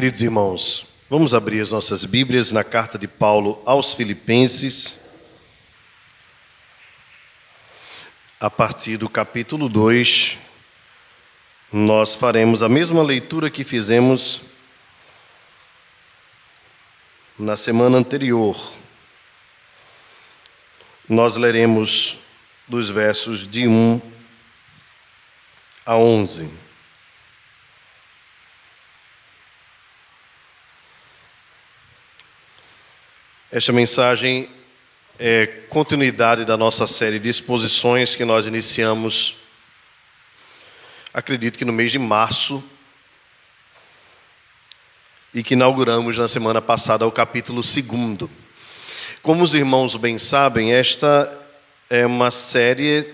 Queridos irmãos, vamos abrir as nossas Bíblias na carta de Paulo aos Filipenses, a partir do capítulo 2. Nós faremos a mesma leitura que fizemos na semana anterior. Nós leremos dos versos de 1 a 11. Esta mensagem é continuidade da nossa série de exposições que nós iniciamos, acredito que no mês de março, e que inauguramos na semana passada o capítulo 2. Como os irmãos bem sabem, esta é uma série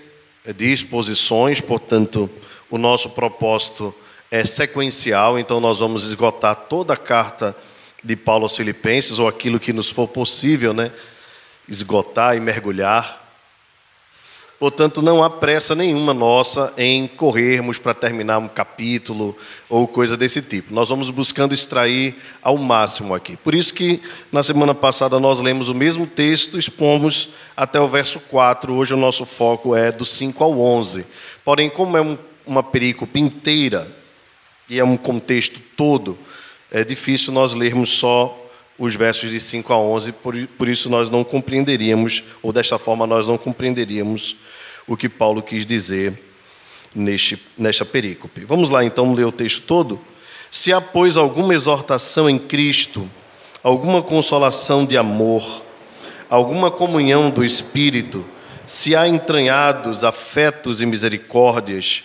de exposições, portanto, o nosso propósito é sequencial, então nós vamos esgotar toda a carta Paulo aos Filipenses, ou aquilo que nos for possível, né? Esgotar e mergulhar. Portanto, não há pressa nenhuma nossa em corrermos para terminar um capítulo ou coisa desse tipo. Nós vamos buscando extrair ao máximo aqui. Por isso que na semana passada nós lemos o mesmo texto, expomos até o verso 4. Hoje o nosso foco é do 5 ao 11. Porém, como é um, uma perícope inteira e é um contexto todo, é difícil nós lermos só os versos de 5 a 11, por, por isso nós não compreenderíamos, ou desta forma nós não compreenderíamos o que Paulo quis dizer neste, nesta perícope. Vamos lá então ler o texto todo? Se há, pois, alguma exortação em Cristo, alguma consolação de amor, alguma comunhão do Espírito, se há entranhados afetos e misericórdias,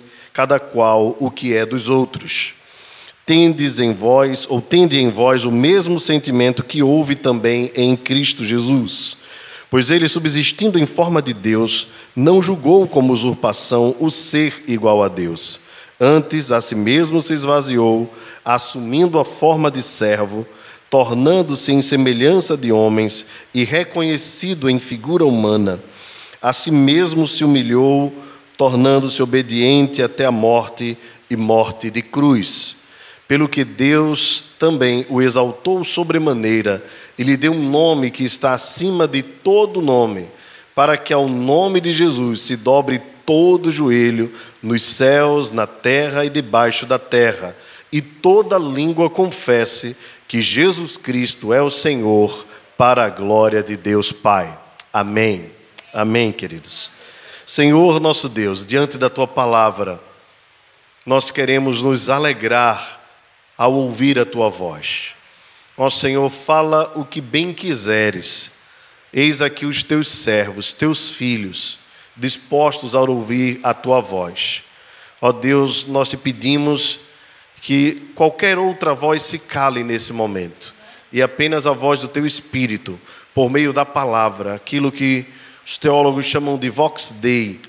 cada qual o que é dos outros. Tendes em vós, ou tende em vós o mesmo sentimento que houve também em Cristo Jesus. Pois ele, subsistindo em forma de Deus, não julgou como usurpação o ser igual a Deus. Antes, a si mesmo se esvaziou, assumindo a forma de servo, tornando-se em semelhança de homens e reconhecido em figura humana. A si mesmo se humilhou, tornando-se obediente até a morte e morte de cruz. Pelo que Deus também o exaltou sobremaneira e lhe deu um nome que está acima de todo nome, para que ao nome de Jesus se dobre todo joelho nos céus, na terra e debaixo da terra, e toda língua confesse que Jesus Cristo é o Senhor, para a glória de Deus Pai. Amém. Amém, queridos. Senhor nosso Deus, diante da tua palavra, nós queremos nos alegrar ao ouvir a tua voz. Ó Senhor, fala o que bem quiseres. Eis aqui os teus servos, teus filhos, dispostos a ouvir a tua voz. Ó Deus, nós te pedimos que qualquer outra voz se cale nesse momento e apenas a voz do teu espírito, por meio da palavra, aquilo que os teólogos chamam de vox dei,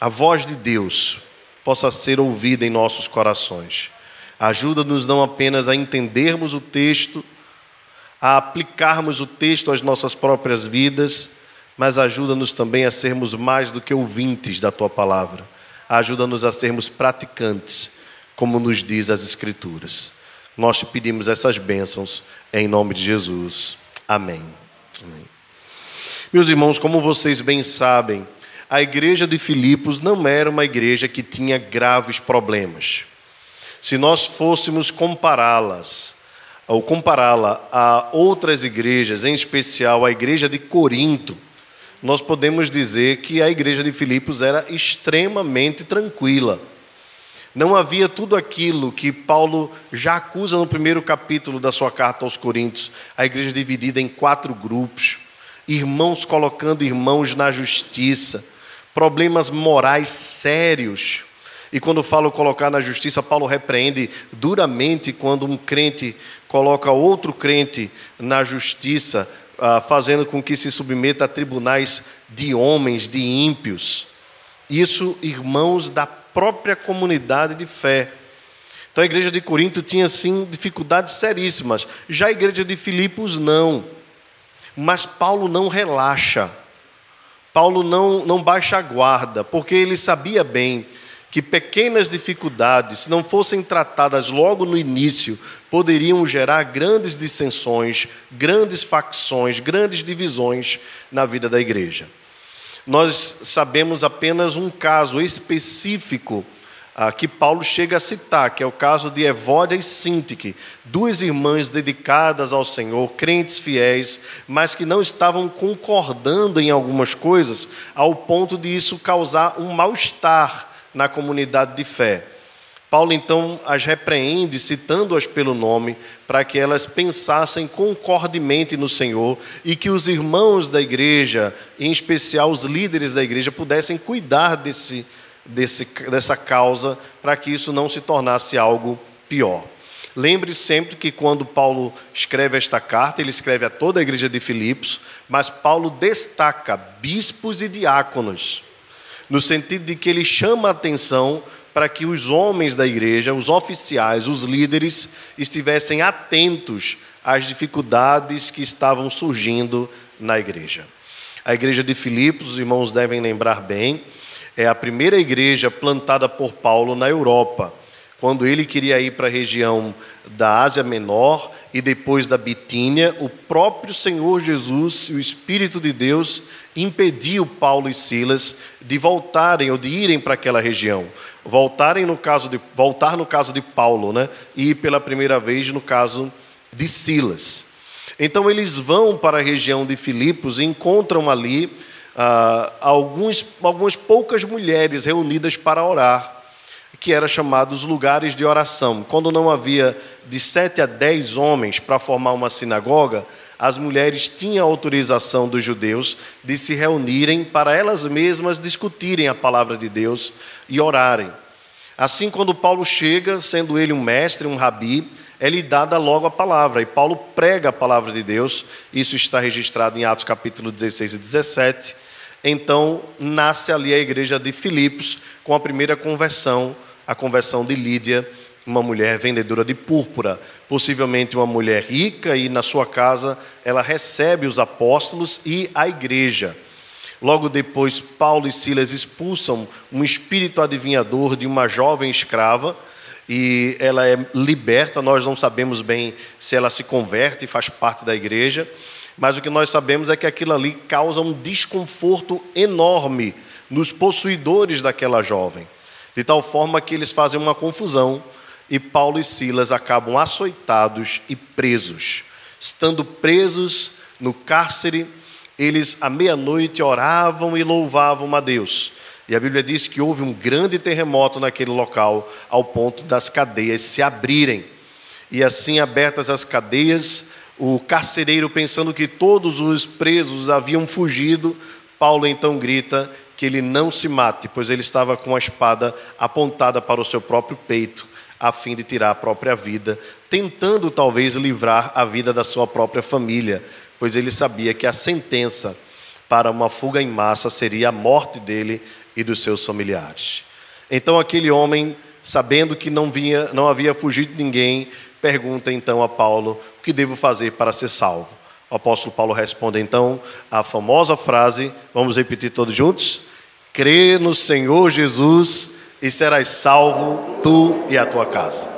a voz de Deus possa ser ouvida em nossos corações. Ajuda-nos não apenas a entendermos o texto, a aplicarmos o texto às nossas próprias vidas, mas ajuda-nos também a sermos mais do que ouvintes da tua palavra. Ajuda-nos a sermos praticantes, como nos diz as Escrituras. Nós te pedimos essas bênçãos em nome de Jesus. Amém. Amém. Meus irmãos, como vocês bem sabem, a igreja de Filipos não era uma igreja que tinha graves problemas. Se nós fôssemos compará-las, ou compará-la a outras igrejas, em especial a igreja de Corinto, nós podemos dizer que a igreja de Filipos era extremamente tranquila. Não havia tudo aquilo que Paulo já acusa no primeiro capítulo da sua carta aos Coríntios, a igreja dividida em quatro grupos irmãos colocando irmãos na justiça, problemas morais sérios. E quando falo colocar na justiça, Paulo repreende duramente quando um crente coloca outro crente na justiça, ah, fazendo com que se submeta a tribunais de homens, de ímpios. Isso, irmãos da própria comunidade de fé. Então a igreja de Corinto tinha sim dificuldades seríssimas. Já a igreja de Filipos não. Mas Paulo não relaxa. Paulo não, não baixa a guarda, porque ele sabia bem que pequenas dificuldades, se não fossem tratadas logo no início, poderiam gerar grandes dissensões, grandes facções, grandes divisões na vida da igreja. Nós sabemos apenas um caso específico que Paulo chega a citar, que é o caso de Evódia e Sintique, duas irmãs dedicadas ao Senhor, crentes fiéis, mas que não estavam concordando em algumas coisas, ao ponto de isso causar um mal-estar na comunidade de fé. Paulo então as repreende, citando-as pelo nome, para que elas pensassem concordemente no Senhor e que os irmãos da igreja, em especial os líderes da igreja, pudessem cuidar desse desse, dessa causa para que isso não se tornasse algo pior. Lembre sempre que quando Paulo escreve esta carta, ele escreve a toda a igreja de Filipos, mas Paulo destaca bispos e diáconos, no sentido de que ele chama a atenção para que os homens da igreja, os oficiais, os líderes, estivessem atentos às dificuldades que estavam surgindo na igreja. A igreja de Filipos, os irmãos devem lembrar bem, é a primeira igreja plantada por Paulo na Europa, quando ele queria ir para a região da Ásia Menor e depois da Bitínia, o próprio Senhor Jesus e o Espírito de Deus impediu Paulo e Silas de voltarem ou de irem para aquela região. Voltarem no caso de voltar no caso de Paulo, né? E pela primeira vez no caso de Silas. Então eles vão para a região de Filipos e encontram ali ah, alguns, algumas poucas mulheres reunidas para orar, que eram chamados lugares de oração. Quando não havia de sete a dez homens para formar uma sinagoga, as mulheres tinham autorização dos judeus de se reunirem para elas mesmas discutirem a palavra de Deus e orarem. Assim, quando Paulo chega, sendo ele um mestre, um rabi, é-lhe dada logo a palavra, e Paulo prega a palavra de Deus, isso está registrado em Atos capítulo 16 e 17, então nasce ali a igreja de Filipos, com a primeira conversão, a conversão de Lídia, uma mulher vendedora de púrpura, possivelmente uma mulher rica, e na sua casa ela recebe os apóstolos e a igreja. Logo depois, Paulo e Silas expulsam um espírito adivinhador de uma jovem escrava, e ela é liberta. Nós não sabemos bem se ela se converte e faz parte da igreja mas o que nós sabemos é que aquilo ali causa um desconforto enorme nos possuidores daquela jovem, de tal forma que eles fazem uma confusão e Paulo e Silas acabam açoitados e presos. Estando presos no cárcere, eles à meia-noite oravam e louvavam a Deus. E a Bíblia diz que houve um grande terremoto naquele local, ao ponto das cadeias se abrirem. E assim, abertas as cadeias, o carcereiro, pensando que todos os presos haviam fugido, Paulo então grita que ele não se mate, pois ele estava com a espada apontada para o seu próprio peito, a fim de tirar a própria vida, tentando talvez livrar a vida da sua própria família, pois ele sabia que a sentença para uma fuga em massa seria a morte dele e dos seus familiares. Então aquele homem, sabendo que não vinha, não havia fugido ninguém, pergunta então a Paulo que devo fazer para ser salvo? O apóstolo Paulo responde então a famosa frase, vamos repetir todos juntos? Crê no Senhor Jesus e serás salvo, tu e a tua casa.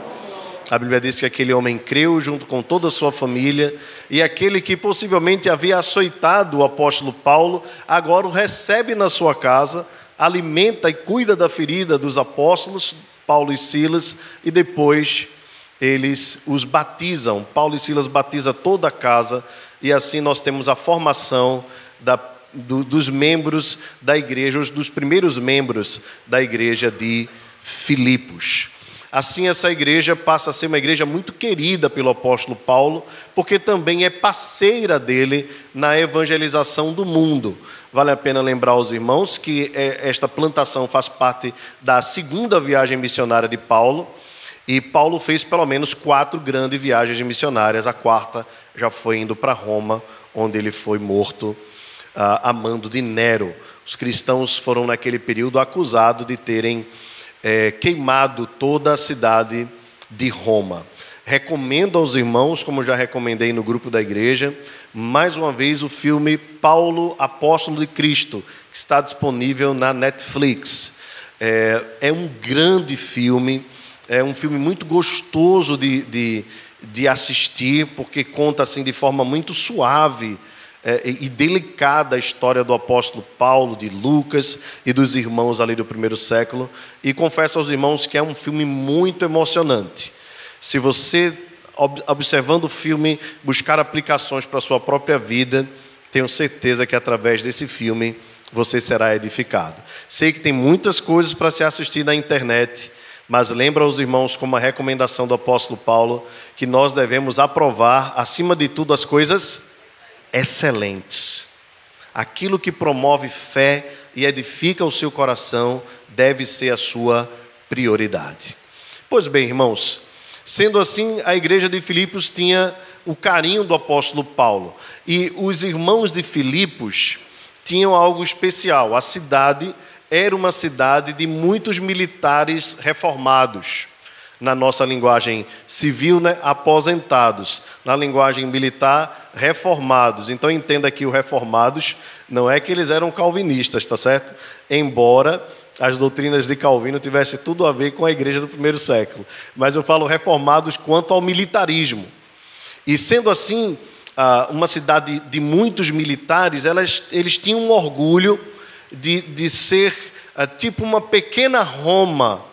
A Bíblia diz que aquele homem creu junto com toda a sua família, e aquele que possivelmente havia açoitado o apóstolo Paulo, agora o recebe na sua casa, alimenta e cuida da ferida dos apóstolos, Paulo e Silas, e depois eles os batizam. Paulo e Silas batiza toda a casa e assim nós temos a formação da, do, dos membros da igreja, os dos primeiros membros da igreja de Filipos. Assim, essa igreja passa a ser uma igreja muito querida pelo apóstolo Paulo, porque também é parceira dele na evangelização do mundo. Vale a pena lembrar aos irmãos que é, esta plantação faz parte da segunda viagem missionária de Paulo, e Paulo fez pelo menos quatro grandes viagens missionárias, a quarta já foi indo para Roma, onde ele foi morto a mando de Nero. Os cristãos foram, naquele período, acusados de terem é, queimado toda a cidade de Roma. Recomendo aos irmãos, como já recomendei no grupo da igreja, mais uma vez o filme Paulo, Apóstolo de Cristo, que está disponível na Netflix. É, é um grande filme, é um filme muito gostoso de, de, de assistir, porque conta assim de forma muito suave é, e delicada a história do apóstolo Paulo, de Lucas e dos irmãos ali do primeiro século. E confesso aos irmãos que é um filme muito emocionante. Se você, observando o filme, buscar aplicações para a sua própria vida, tenho certeza que através desse filme você será edificado. Sei que tem muitas coisas para se assistir na internet, mas lembra aos irmãos, como a recomendação do apóstolo Paulo, que nós devemos aprovar, acima de tudo, as coisas excelentes. Aquilo que promove fé e edifica o seu coração deve ser a sua prioridade. Pois bem, irmãos, sendo assim, a igreja de Filipos tinha o carinho do apóstolo Paulo. E os irmãos de Filipos tinham algo especial. A cidade era uma cidade de muitos militares reformados na nossa linguagem civil, né, aposentados. Na linguagem militar, reformados. Então entenda que o reformados não é que eles eram calvinistas, tá certo? Embora as doutrinas de Calvino tivessem tudo a ver com a igreja do primeiro século. Mas eu falo reformados quanto ao militarismo. E sendo assim, uma cidade de muitos militares, eles tinham um orgulho de, de ser tipo uma pequena Roma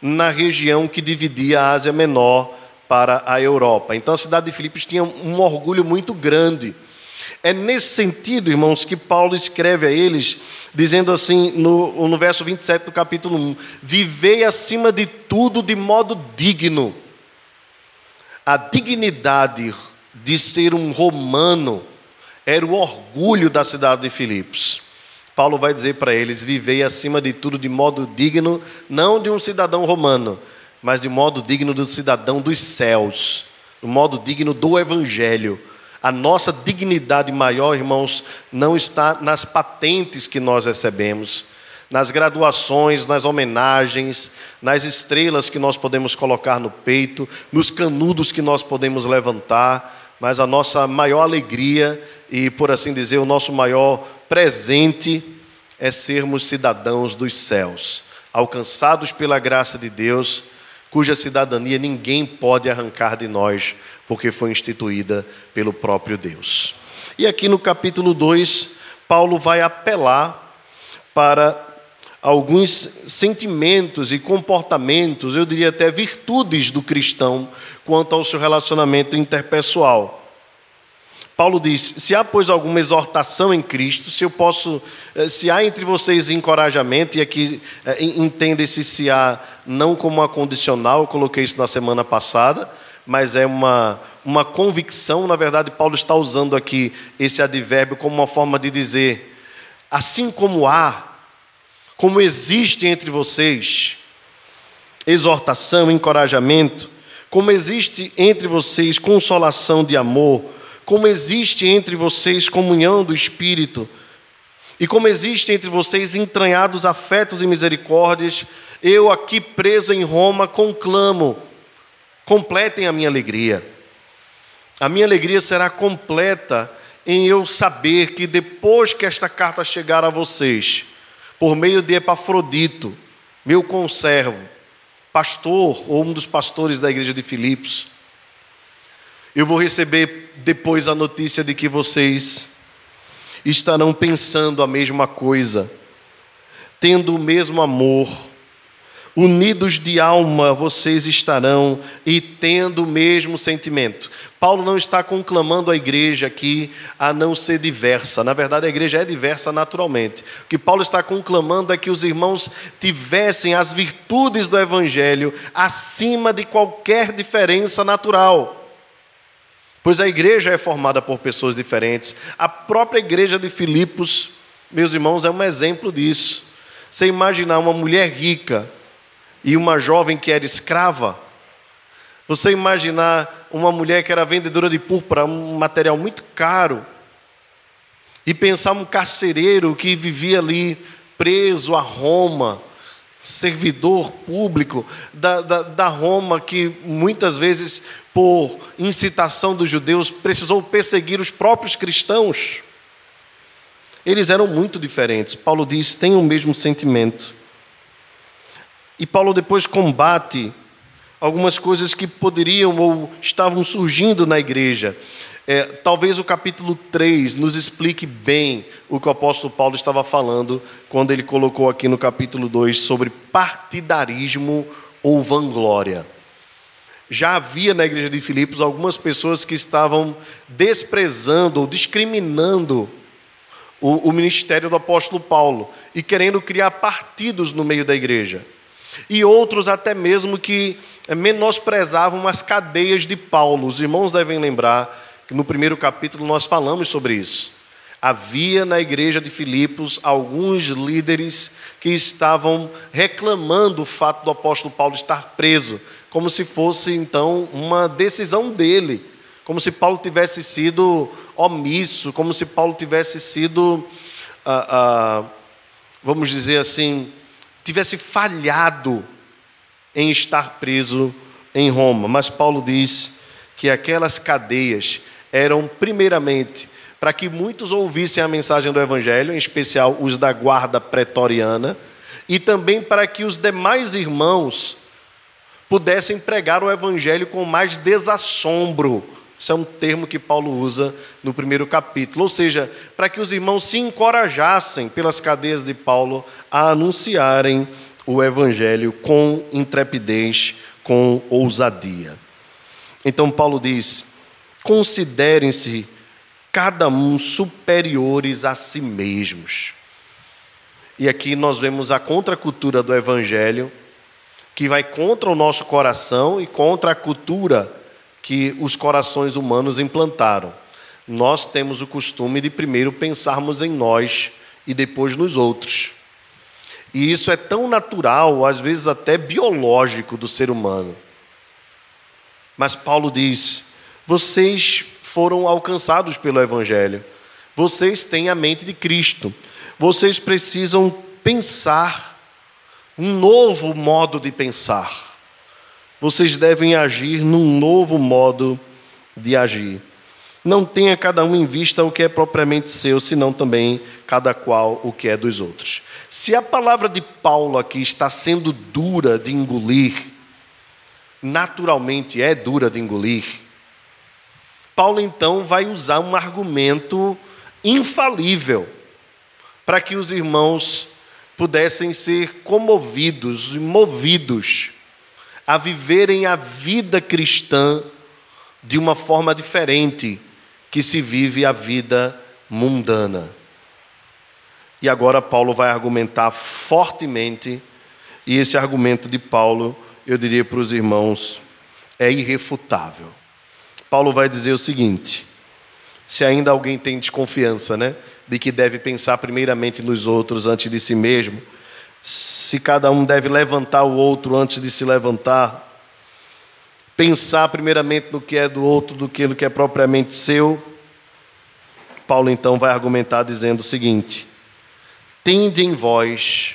na região que dividia a Ásia Menor para a Europa. Então a cidade de Filipos tinha um orgulho muito grande. É nesse sentido, irmãos, que Paulo escreve a eles, dizendo assim, no, no verso 27 do capítulo 1: Vivei acima de tudo de modo digno. A dignidade de ser um romano era o orgulho da cidade de Filipos. Paulo vai dizer para eles: vivei acima de tudo de modo digno, não de um cidadão romano, mas de modo digno do cidadão dos céus, de modo digno do evangelho. A nossa dignidade maior, irmãos, não está nas patentes que nós recebemos, nas graduações, nas homenagens, nas estrelas que nós podemos colocar no peito, nos canudos que nós podemos levantar, mas a nossa maior alegria e, por assim dizer, o nosso maior presente é sermos cidadãos dos céus, alcançados pela graça de Deus, cuja cidadania ninguém pode arrancar de nós, porque foi instituída pelo próprio Deus. E aqui no capítulo 2, Paulo vai apelar para alguns sentimentos e comportamentos, eu diria até virtudes do cristão quanto ao seu relacionamento interpessoal. Paulo diz: se há, pois, alguma exortação em Cristo, se eu posso, eh, se há entre vocês encorajamento, e aqui eh, entenda-se se há não como uma condicional, eu coloquei isso na semana passada, mas é uma, uma convicção, na verdade, Paulo está usando aqui esse advérbio como uma forma de dizer: assim como há, como existe entre vocês exortação, encorajamento, como existe entre vocês consolação de amor, como existe entre vocês comunhão do Espírito, e como existe entre vocês entranhados afetos e misericórdias, eu aqui preso em Roma conclamo: completem a minha alegria. A minha alegria será completa em eu saber que depois que esta carta chegar a vocês, por meio de Epafrodito, meu conservo, pastor ou um dos pastores da igreja de Filipos, eu vou receber depois a notícia de que vocês estarão pensando a mesma coisa, tendo o mesmo amor, unidos de alma vocês estarão e tendo o mesmo sentimento. Paulo não está conclamando a igreja aqui a não ser diversa. Na verdade, a igreja é diversa naturalmente. O que Paulo está conclamando é que os irmãos tivessem as virtudes do evangelho acima de qualquer diferença natural. Pois a igreja é formada por pessoas diferentes. A própria igreja de Filipos, meus irmãos, é um exemplo disso. Você imaginar uma mulher rica e uma jovem que era escrava, você imaginar uma mulher que era vendedora de púrpura, um material muito caro, e pensar um carcereiro que vivia ali preso a Roma, servidor público da, da, da, Roma, que muitas vezes, por incitação dos judeus, precisou perseguir os próprios cristãos. Eles eram muito diferentes. Paulo diz: têm o mesmo sentimento. E Paulo depois combate algumas coisas que poderiam ou estavam surgindo na igreja. É, talvez o capítulo 3 nos explique bem o que o apóstolo Paulo estava falando quando ele colocou aqui no capítulo 2 sobre partidarismo ou vanglória. Já havia na igreja de Filipos algumas pessoas que estavam desprezando ou discriminando o, o ministério do apóstolo Paulo e querendo criar partidos no meio da igreja e outros até mesmo que menosprezavam as cadeias de Paulo. Os irmãos devem lembrar que no primeiro capítulo nós falamos sobre isso. Havia na igreja de Filipos alguns líderes que estavam reclamando o fato do apóstolo Paulo estar preso, como se fosse então uma decisão dele, como se Paulo tivesse sido omisso, como se Paulo tivesse sido, ah, ah, vamos dizer assim, tivesse falhado em estar preso em Roma. Mas Paulo diz que aquelas cadeias eram, primeiramente, para que muitos ouvissem a mensagem do Evangelho, em especial os da guarda pretoriana, e também para que os demais irmãos pudessem pregar o Evangelho com mais desassombro. Isso é um termo que Paulo usa no primeiro capítulo. Ou seja, para que os irmãos se encorajassem pelas cadeias de Paulo a anunciarem o Evangelho com intrepidez, com ousadia. Então, Paulo diz: considerem-se cada um superiores a si mesmos. E aqui nós vemos a contracultura do Evangelho, que vai contra o nosso coração e contra a cultura que os corações humanos implantaram. Nós temos o costume de primeiro pensarmos em nós e depois nos outros. E isso é tão natural, às vezes até biológico do ser humano. Mas Paulo diz: vocês foram alcançados pelo Evangelho, vocês têm a mente de Cristo, vocês precisam pensar um novo modo de pensar vocês devem agir num novo modo de agir. Não tenha cada um em vista o que é propriamente seu, senão também cada qual o que é dos outros. Se a palavra de Paulo aqui está sendo dura de engolir, naturalmente é dura de engolir, Paulo então vai usar um argumento infalível para que os irmãos pudessem ser comovidos, movidos a viverem a vida cristã de uma forma diferente que se vive a vida mundana. E agora Paulo vai argumentar fortemente, e esse argumento de Paulo, eu diria para os irmãos, é irrefutável. Paulo vai dizer o seguinte: se ainda alguém tem desconfiança, né, de que deve pensar primeiramente nos outros antes de si mesmo, se cada um deve levantar o outro antes de se levantar, pensar primeiramente no que é do outro do que que é propriamente seu. Paulo então vai argumentar dizendo o seguinte: tende em vós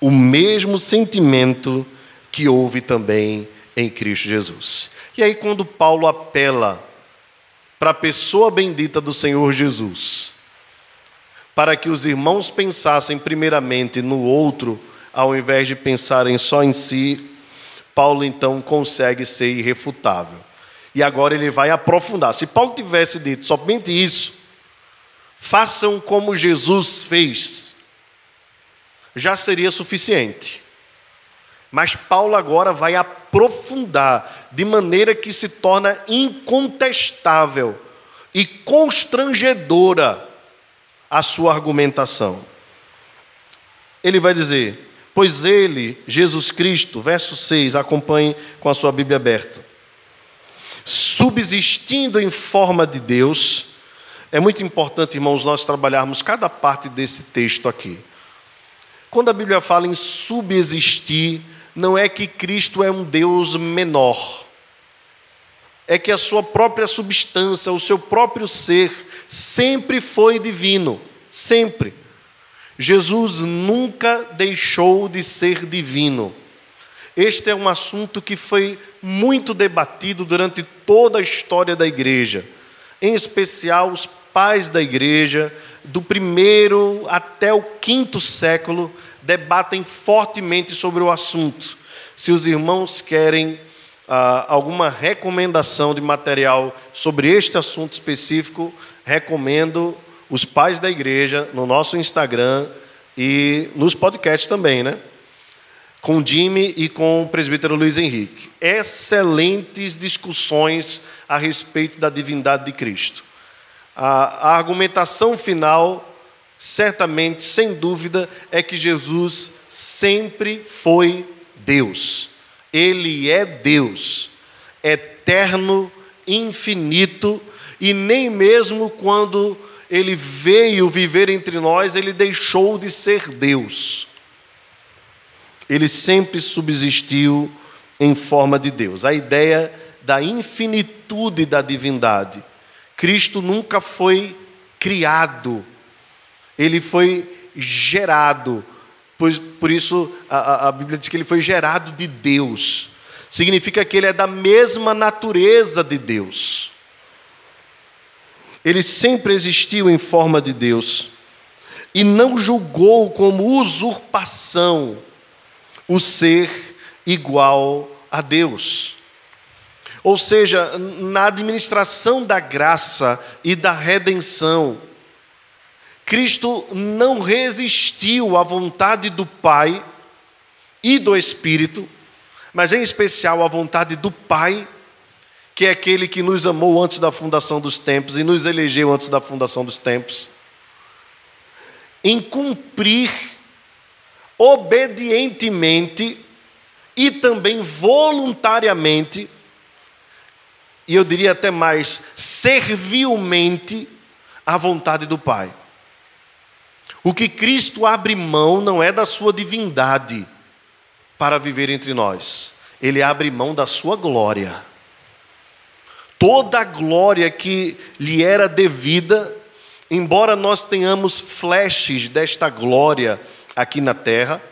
o mesmo sentimento que houve também em Cristo Jesus. E aí, quando Paulo apela para a pessoa bendita do Senhor Jesus, para que os irmãos pensassem primeiramente no outro, ao invés de pensarem só em si, Paulo então consegue ser irrefutável. E agora ele vai aprofundar. Se Paulo tivesse dito somente isso, façam como Jesus fez, já seria suficiente. Mas Paulo agora vai aprofundar, de maneira que se torna incontestável e constrangedora a sua argumentação. Ele vai dizer: Pois ele, Jesus Cristo, verso 6, acompanhe com a sua Bíblia aberta, subsistindo em forma de Deus, é muito importante, irmãos, nós trabalharmos cada parte desse texto aqui. Quando a Bíblia fala em subsistir, não é que Cristo é um Deus menor, é que a sua própria substância, o seu próprio ser, sempre foi divino, sempre. Jesus nunca deixou de ser divino. Este é um assunto que foi muito debatido durante toda a história da igreja, em especial os pais da igreja, do primeiro até o quinto século, debatem fortemente sobre o assunto. Se os irmãos querem ah, alguma recomendação de material sobre este assunto específico, recomendo os pais da igreja no nosso Instagram e nos podcasts também, né? Com o Jimmy e com o presbítero Luiz Henrique. Excelentes discussões a respeito da divindade de Cristo. A, a argumentação final, certamente, sem dúvida, é que Jesus sempre foi Deus. Ele é Deus, eterno, infinito, e nem mesmo quando ele veio viver entre nós, ele deixou de ser Deus. Ele sempre subsistiu em forma de Deus. A ideia da infinitude da divindade. Cristo nunca foi criado, ele foi gerado. Por, por isso a, a Bíblia diz que ele foi gerado de Deus. Significa que ele é da mesma natureza de Deus. Ele sempre existiu em forma de Deus e não julgou como usurpação o ser igual a Deus. Ou seja, na administração da graça e da redenção, Cristo não resistiu à vontade do Pai e do Espírito, mas em especial à vontade do Pai que é aquele que nos amou antes da fundação dos tempos e nos elegeu antes da fundação dos tempos, em cumprir obedientemente e também voluntariamente, e eu diria até mais, servilmente, a vontade do Pai. O que Cristo abre mão não é da sua divindade para viver entre nós, ele abre mão da sua glória toda a glória que lhe era devida, embora nós tenhamos flashes desta glória aqui na terra,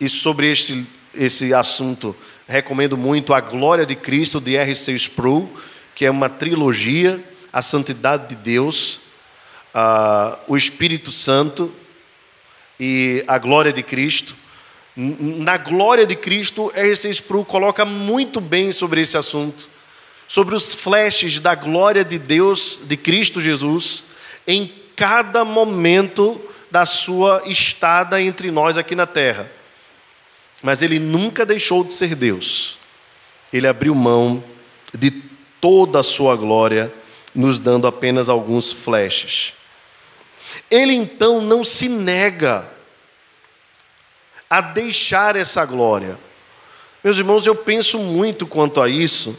e sobre este, esse assunto recomendo muito A Glória de Cristo, de R.C. Sproul, que é uma trilogia, A Santidade de Deus, o Espírito Santo e a Glória de Cristo. Na glória de Cristo, R.C. Sproul coloca muito bem sobre esse assunto sobre os flashes da glória de Deus, de Cristo Jesus, em cada momento da sua estada entre nós aqui na terra. Mas ele nunca deixou de ser Deus. Ele abriu mão de toda a sua glória, nos dando apenas alguns flashes. Ele então não se nega a deixar essa glória. Meus irmãos, eu penso muito quanto a isso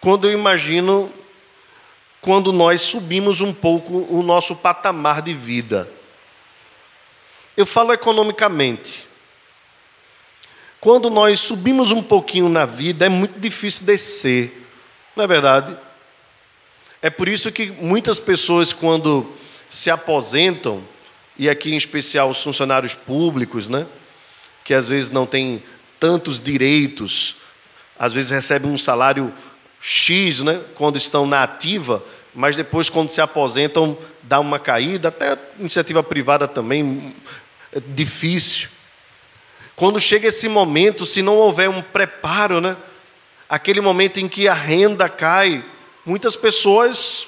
quando eu imagino quando nós subimos um pouco o nosso patamar de vida. Eu falo economicamente. Quando nós subimos um pouquinho na vida, é muito difícil descer, não é verdade? É por isso que muitas pessoas, quando se aposentam, e aqui em especial os funcionários públicos, né, que às vezes não têm tantos direitos, às vezes recebem um salário X, né, quando estão na ativa, mas depois, quando se aposentam, dá uma caída, até iniciativa privada também, é difícil. Quando chega esse momento, se não houver um preparo, né, aquele momento em que a renda cai, muitas pessoas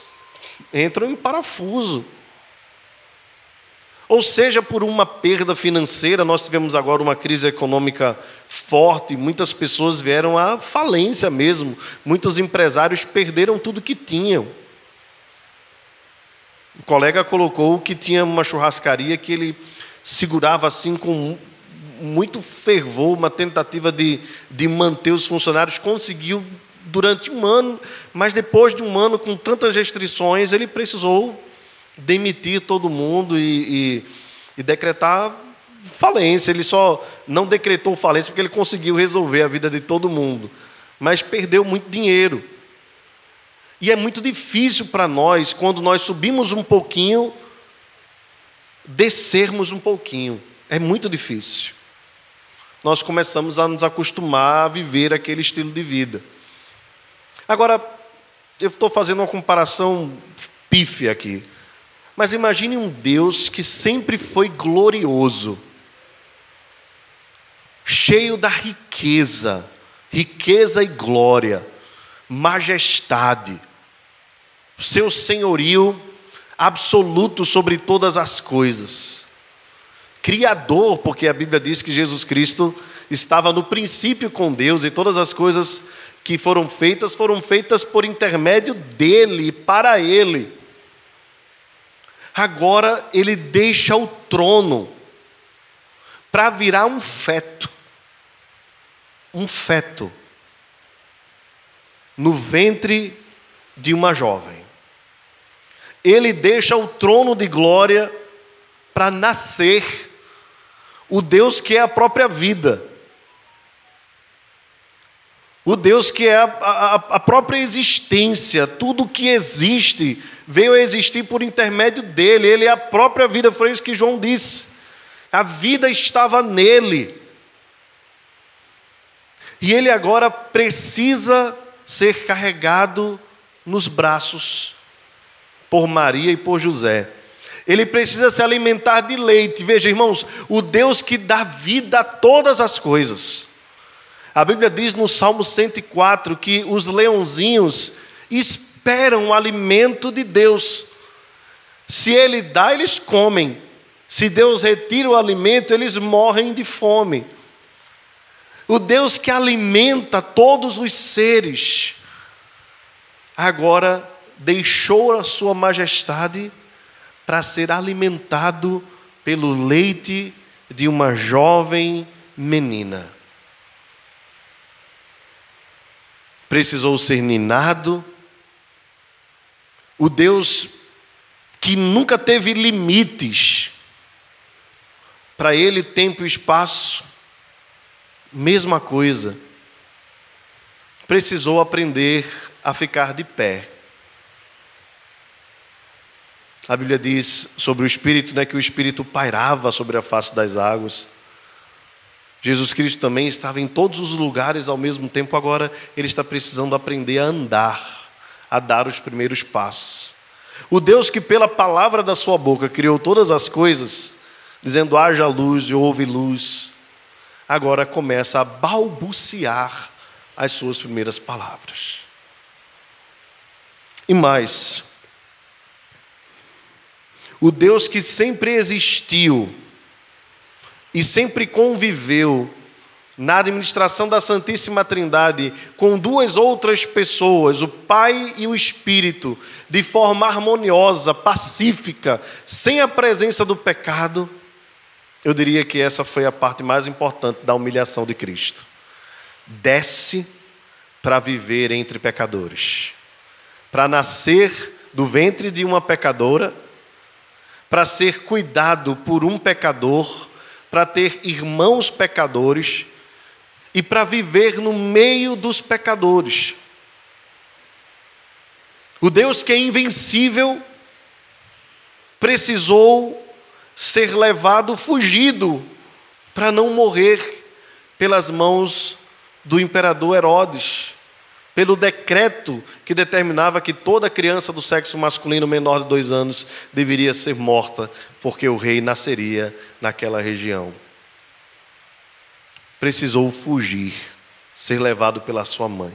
entram em parafuso. Ou seja por uma perda financeira, nós tivemos agora uma crise econômica forte, muitas pessoas vieram à falência mesmo, muitos empresários perderam tudo que tinham. O colega colocou que tinha uma churrascaria que ele segurava assim com muito fervor, uma tentativa de, de manter os funcionários, conseguiu durante um ano, mas depois de um ano, com tantas restrições, ele precisou demitir todo mundo e, e, e decretar falência. Ele só não decretou falência porque ele conseguiu resolver a vida de todo mundo, mas perdeu muito dinheiro. E é muito difícil para nós, quando nós subimos um pouquinho, descermos um pouquinho. É muito difícil. Nós começamos a nos acostumar a viver aquele estilo de vida. Agora, eu estou fazendo uma comparação pífia aqui. Mas imagine um Deus que sempre foi glorioso, cheio da riqueza, riqueza e glória, majestade, seu senhorio absoluto sobre todas as coisas. Criador, porque a Bíblia diz que Jesus Cristo estava no princípio com Deus e todas as coisas que foram feitas foram feitas por intermédio dele, para ele. Agora ele deixa o trono para virar um feto. Um feto no ventre de uma jovem. Ele deixa o trono de glória para nascer o Deus que é a própria vida. O Deus que é a, a, a, própria existência, tudo que existe veio a existir por intermédio dele, ele é a própria vida, foi isso que João disse. A vida estava nele. E ele agora precisa ser carregado nos braços por Maria e por José. Ele precisa se alimentar de leite. Veja, irmãos, o Deus que dá vida a todas as coisas. A Bíblia diz no Salmo 104 que os leãozinhos esperam o alimento de Deus. Se Ele dá, eles comem. Se Deus retira o alimento, eles morrem de fome. O Deus que alimenta todos os seres, agora deixou a Sua majestade para ser alimentado pelo leite de uma jovem menina. Precisou ser ninado, o Deus que nunca teve limites, para ele tempo e espaço, mesma coisa, precisou aprender a ficar de pé. A Bíblia diz sobre o Espírito, né, que o Espírito pairava sobre a face das águas. Jesus Cristo também estava em todos os lugares ao mesmo tempo, agora ele está precisando aprender a andar a dar os primeiros passos. O Deus que, pela palavra da sua boca, criou todas as coisas, dizendo haja luz e houve luz, agora começa a balbuciar as suas primeiras palavras. E mais, o Deus que sempre existiu e sempre conviveu na administração da Santíssima Trindade com duas outras pessoas, o Pai e o Espírito, de forma harmoniosa, pacífica, sem a presença do pecado, eu diria que essa foi a parte mais importante da humilhação de Cristo. Desce para viver entre pecadores, para nascer do ventre de uma pecadora, para ser cuidado por um pecador, para ter irmãos pecadores e para viver no meio dos pecadores. O Deus que é invencível precisou ser levado fugido para não morrer pelas mãos do imperador Herodes, pelo decreto que determinava que toda criança do sexo masculino menor de dois anos deveria ser morta, porque o rei nasceria naquela região precisou fugir, ser levado pela sua mãe.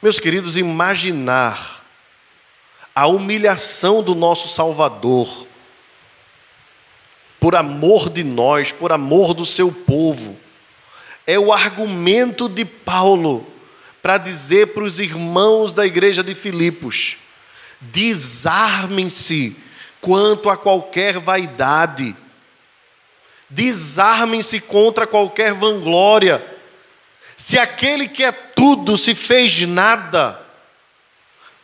Meus queridos, imaginar a humilhação do nosso Salvador por amor de nós, por amor do seu povo. É o argumento de Paulo para dizer para os irmãos da igreja de Filipos: desarmem-se quanto a qualquer vaidade, desarmem-se contra qualquer vanglória. Se aquele que é tudo se fez nada,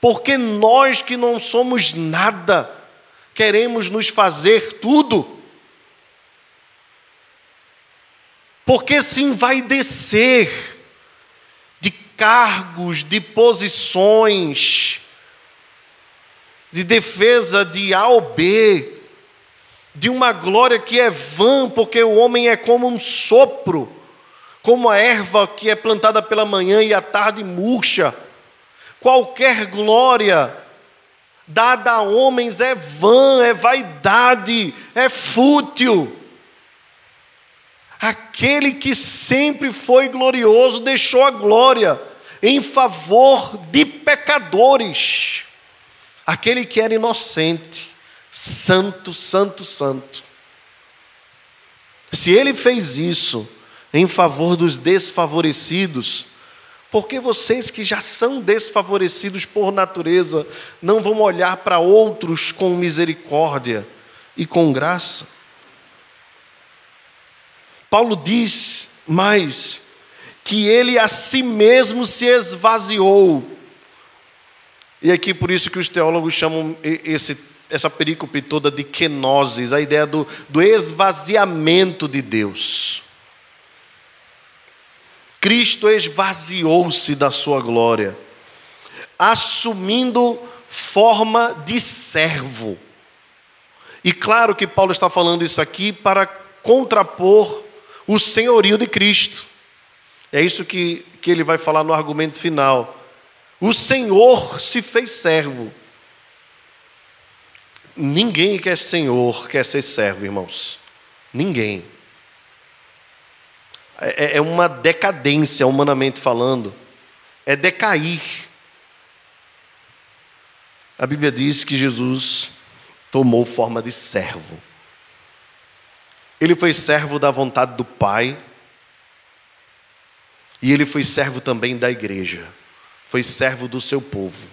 porque nós que não somos nada, queremos nos fazer tudo? Porque se envaidecer de cargos, de posições, de defesa de A ou B, de uma glória que é vã, porque o homem é como um sopro, como a erva que é plantada pela manhã e à tarde murcha. Qualquer glória dada a homens é vã, é vaidade, é fútil. Aquele que sempre foi glorioso deixou a glória em favor de pecadores. Aquele que era inocente, santo, santo, santo. Se ele fez isso em favor dos desfavorecidos, por que vocês que já são desfavorecidos por natureza não vão olhar para outros com misericórdia e com graça? Paulo diz mais que ele a si mesmo se esvaziou e aqui por isso que os teólogos chamam esse, essa perícope toda de kenosis, a ideia do, do esvaziamento de Deus. Cristo esvaziou-se da sua glória, assumindo forma de servo. E claro que Paulo está falando isso aqui para contrapor o senhorio de Cristo. É isso que, que ele vai falar no argumento final. O Senhor se fez servo. Ninguém que é Senhor quer ser servo, irmãos. Ninguém. É, é uma decadência, humanamente falando. É decair. A Bíblia diz que Jesus tomou forma de servo. Ele foi servo da vontade do Pai. E ele foi servo também da igreja foi servo do seu povo.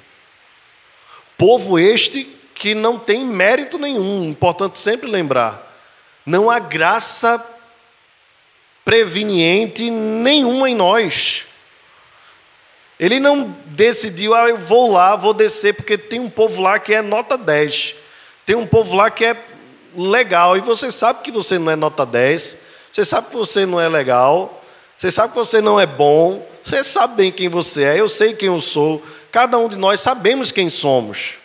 Povo este que não tem mérito nenhum, importante sempre lembrar. Não há graça preveniente nenhuma em nós. Ele não decidiu, ah, eu vou lá, vou descer, porque tem um povo lá que é nota 10. Tem um povo lá que é legal. E você sabe que você não é nota 10. Você sabe que você não é legal. Você sabe que você não é bom. Você sabe bem quem você é, eu sei quem eu sou. Cada um de nós sabemos quem somos.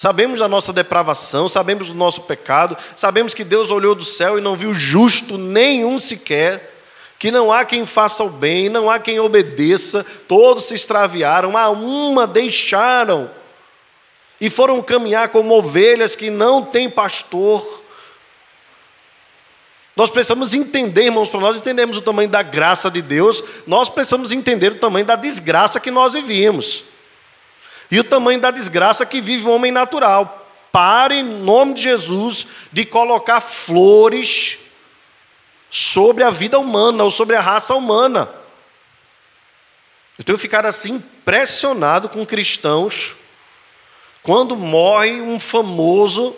Sabemos da nossa depravação, sabemos do nosso pecado, sabemos que Deus olhou do céu e não viu justo nenhum sequer, que não há quem faça o bem, não há quem obedeça, todos se extraviaram, a uma deixaram e foram caminhar como ovelhas que não têm pastor. Nós precisamos entender, irmãos, para nós entendermos o tamanho da graça de Deus, nós precisamos entender o tamanho da desgraça que nós vivíamos. E o tamanho da desgraça que vive o homem natural. Pare, em nome de Jesus, de colocar flores sobre a vida humana ou sobre a raça humana. Eu tenho ficado assim impressionado com cristãos quando morre um famoso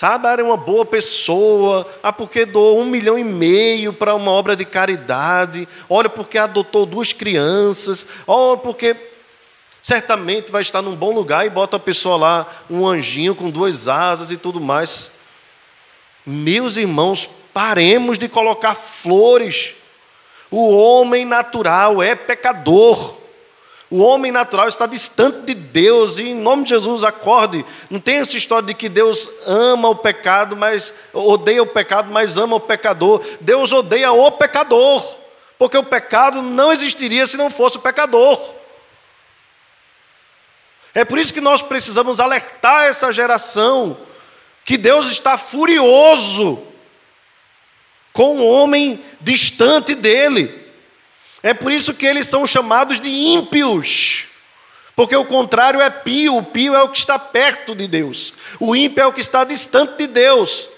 Sabe, era uma boa pessoa. Ah, porque doou um milhão e meio para uma obra de caridade. Olha, porque adotou duas crianças. Olha, porque certamente vai estar num bom lugar e bota a pessoa lá, um anjinho com duas asas e tudo mais. Meus irmãos, paremos de colocar flores. O homem natural é pecador. O homem natural está distante de Deus e, em nome de Jesus, acorde. Não tem essa história de que Deus ama o pecado, mas odeia o pecado, mas ama o pecador. Deus odeia o pecador, porque o pecado não existiria se não fosse o pecador. É por isso que nós precisamos alertar essa geração que Deus está furioso com o homem distante dele. É por isso que eles são chamados de ímpios. Porque o contrário é pio, o pio é o que está perto de Deus. O ímpio é o que está distante de Deus.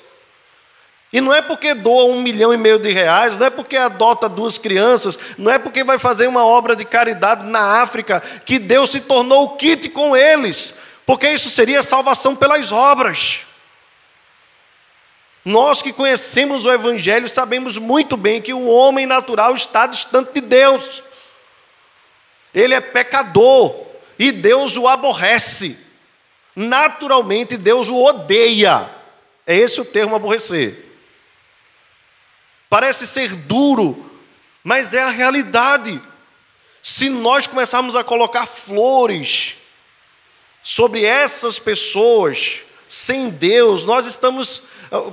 E não é porque doa um milhão e meio de reais, não é porque adota duas crianças, não é porque vai fazer uma obra de caridade na África que Deus se tornou o kit com eles, porque isso seria salvação pelas obras. Nós que conhecemos o Evangelho sabemos muito bem que o homem natural está distante de Deus, ele é pecador e Deus o aborrece, naturalmente Deus o odeia, é esse o termo aborrecer. Parece ser duro, mas é a realidade. Se nós começarmos a colocar flores sobre essas pessoas sem Deus, nós estamos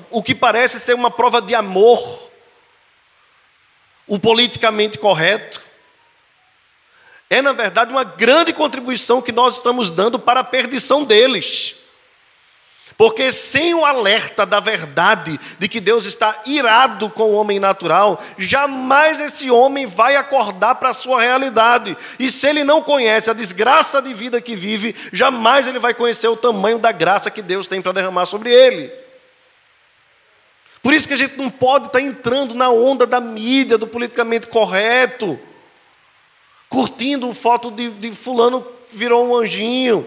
o que parece ser uma prova de amor, o politicamente correto, é na verdade uma grande contribuição que nós estamos dando para a perdição deles. Porque sem o alerta da verdade de que Deus está irado com o homem natural, jamais esse homem vai acordar para a sua realidade. E se ele não conhece a desgraça de vida que vive, jamais ele vai conhecer o tamanho da graça que Deus tem para derramar sobre ele. Por isso que a gente não pode estar entrando na onda da mídia, do politicamente correto, curtindo foto de, de fulano que virou um anjinho.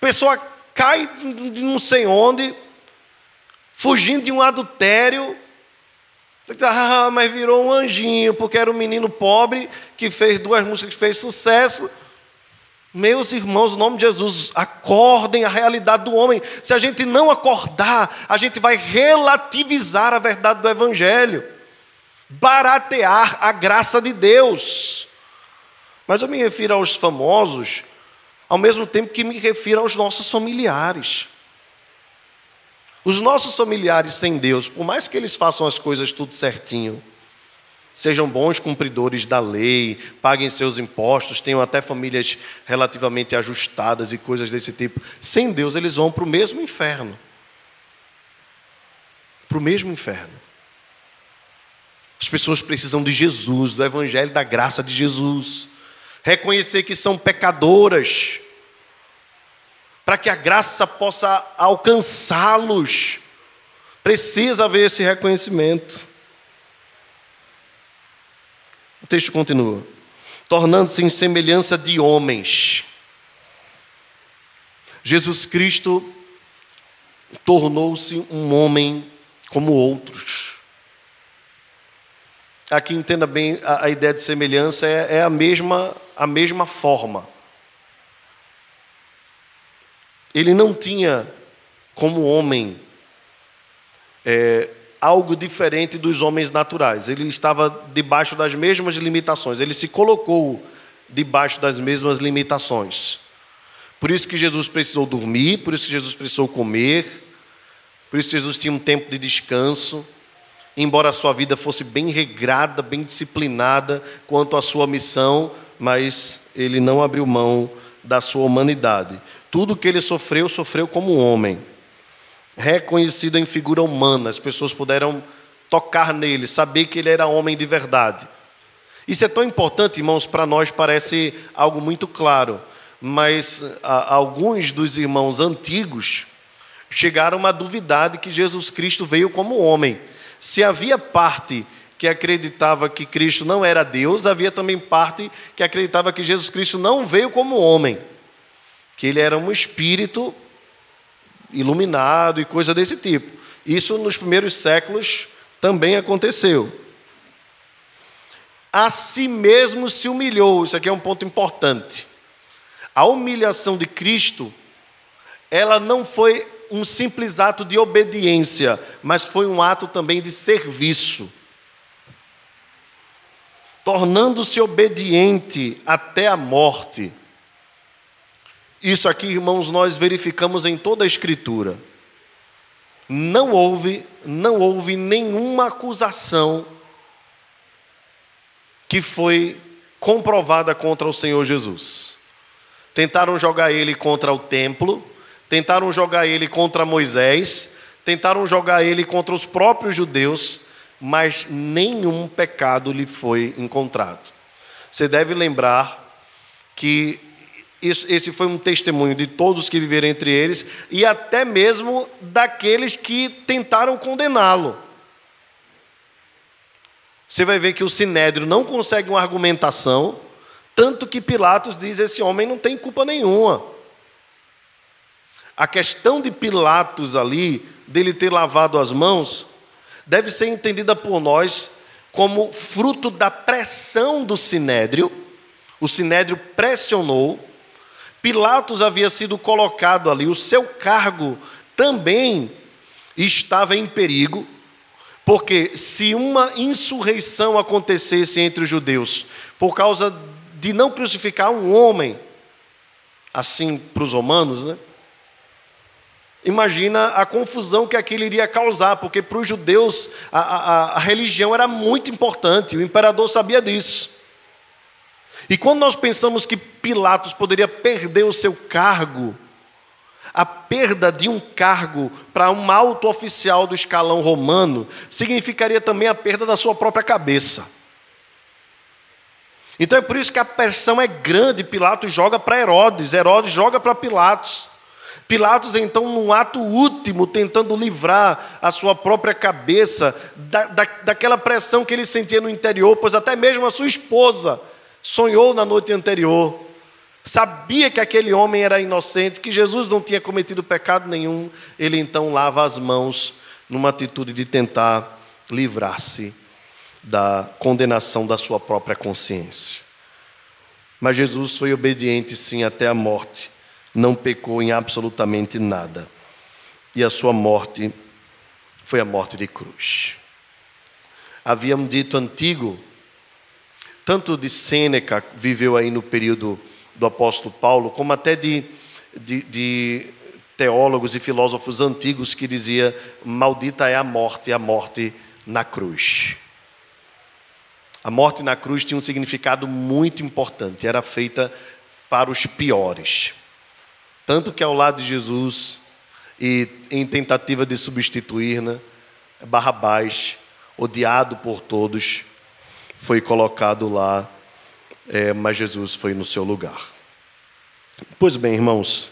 Pessoa cai de não sei onde, fugindo de um adultério. Ah, mas virou um anjinho, porque era um menino pobre que fez duas músicas que fez sucesso. Meus irmãos, em nome de Jesus, acordem a realidade do homem. Se a gente não acordar, a gente vai relativizar a verdade do Evangelho, baratear a graça de Deus. Mas eu me refiro aos famosos ao mesmo tempo que me refiro aos nossos familiares. Os nossos familiares sem Deus, por mais que eles façam as coisas tudo certinho, sejam bons cumpridores da lei, paguem seus impostos, tenham até famílias relativamente ajustadas e coisas desse tipo, sem Deus eles vão para o mesmo inferno. Para o mesmo inferno. As pessoas precisam de Jesus, do Evangelho da graça de Jesus reconhecer que são pecadoras, para que a graça possa alcançá-los. Precisa haver esse reconhecimento. O texto continua: tornando-se em semelhança de homens. Jesus Cristo tornou-se um homem como outros. Aqui entenda bem a, a ideia de semelhança é, é a mesma a mesma forma. Ele não tinha, como homem, é, algo diferente dos homens naturais. Ele estava debaixo das mesmas limitações. Ele se colocou debaixo das mesmas limitações. Por isso que Jesus precisou dormir, por isso que Jesus precisou comer, por isso que Jesus tinha um tempo de descanso. Embora a sua vida fosse bem regrada, bem disciplinada quanto à sua missão, mas ele não abriu mão da sua humanidade. Tudo que ele sofreu, sofreu como homem. Reconhecido em figura humana, as pessoas puderam tocar nele, saber que ele era homem de verdade. Isso é tão importante, irmãos, para nós parece algo muito claro, mas a, alguns dos irmãos antigos chegaram a duvidar de que Jesus Cristo veio como homem. Se havia parte que acreditava que Cristo não era Deus, havia também parte que acreditava que Jesus Cristo não veio como homem, que ele era um espírito iluminado e coisa desse tipo. Isso nos primeiros séculos também aconteceu. A si mesmo se humilhou, isso aqui é um ponto importante. A humilhação de Cristo, ela não foi um simples ato de obediência, mas foi um ato também de serviço tornando-se obediente até a morte. Isso aqui, irmãos, nós verificamos em toda a Escritura. Não houve, não houve nenhuma acusação que foi comprovada contra o Senhor Jesus. Tentaram jogar ele contra o templo, tentaram jogar ele contra Moisés, tentaram jogar ele contra os próprios judeus, mas nenhum pecado lhe foi encontrado. Você deve lembrar que esse foi um testemunho de todos que viveram entre eles e até mesmo daqueles que tentaram condená-lo. Você vai ver que o sinédrio não consegue uma argumentação, tanto que Pilatos diz: esse homem não tem culpa nenhuma. A questão de Pilatos ali, dele ter lavado as mãos, deve ser entendida por nós como fruto da pressão do sinédrio. O sinédrio pressionou. Pilatos havia sido colocado ali, o seu cargo também estava em perigo. Porque se uma insurreição acontecesse entre os judeus, por causa de não crucificar um homem, assim para os romanos, né? Imagina a confusão que aquilo iria causar, porque para os judeus a, a, a religião era muito importante, o imperador sabia disso. E quando nós pensamos que Pilatos poderia perder o seu cargo, a perda de um cargo para um alto oficial do escalão romano significaria também a perda da sua própria cabeça. Então é por isso que a pressão é grande. Pilatos joga para Herodes, Herodes joga para Pilatos. Pilatos, então, num ato último, tentando livrar a sua própria cabeça da, da, daquela pressão que ele sentia no interior, pois até mesmo a sua esposa sonhou na noite anterior. Sabia que aquele homem era inocente, que Jesus não tinha cometido pecado nenhum, ele então lava as mãos numa atitude de tentar livrar-se da condenação da sua própria consciência. Mas Jesus foi obediente sim até a morte, não pecou em absolutamente nada. E a sua morte foi a morte de cruz. Havia um dito antigo, tanto de Sêneca, viveu aí no período do apóstolo Paulo, como até de, de, de teólogos e filósofos antigos que dizia maldita é a morte, a morte na cruz. A morte na cruz tinha um significado muito importante, era feita para os piores. Tanto que ao lado de Jesus, e em tentativa de substituir, né, Barrabás, odiado por todos, foi colocado lá é, mas Jesus foi no seu lugar. Pois bem, irmãos,